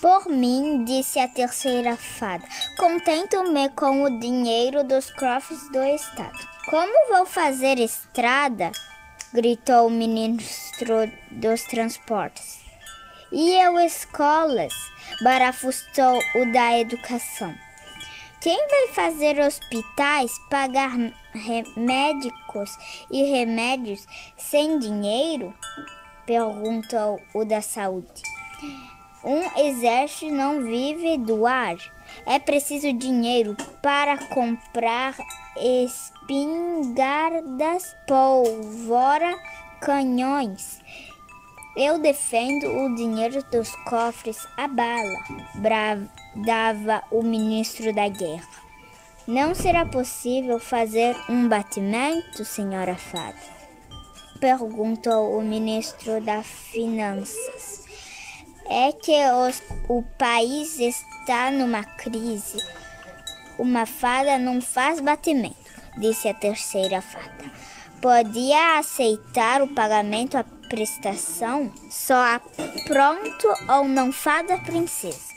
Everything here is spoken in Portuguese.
Por mim, disse a terceira fada, contento-me com o dinheiro dos cofres do Estado. Como vou fazer estrada? gritou o ministro dos transportes. E eu escolas? barafustou o da educação. Quem vai fazer hospitais, pagar médicos e remédios sem dinheiro? perguntou o da saúde. Um exército não vive do ar. É preciso dinheiro para comprar espingardas, pólvora, canhões. Eu defendo o dinheiro dos cofres a bala, bradava o ministro da guerra. Não será possível fazer um batimento, senhora Fada? perguntou o ministro das Finanças. É que os, o país está numa crise. Uma fada não faz batimento, disse a terceira fada. Podia aceitar o pagamento à prestação só a pronto ou não fada princesa.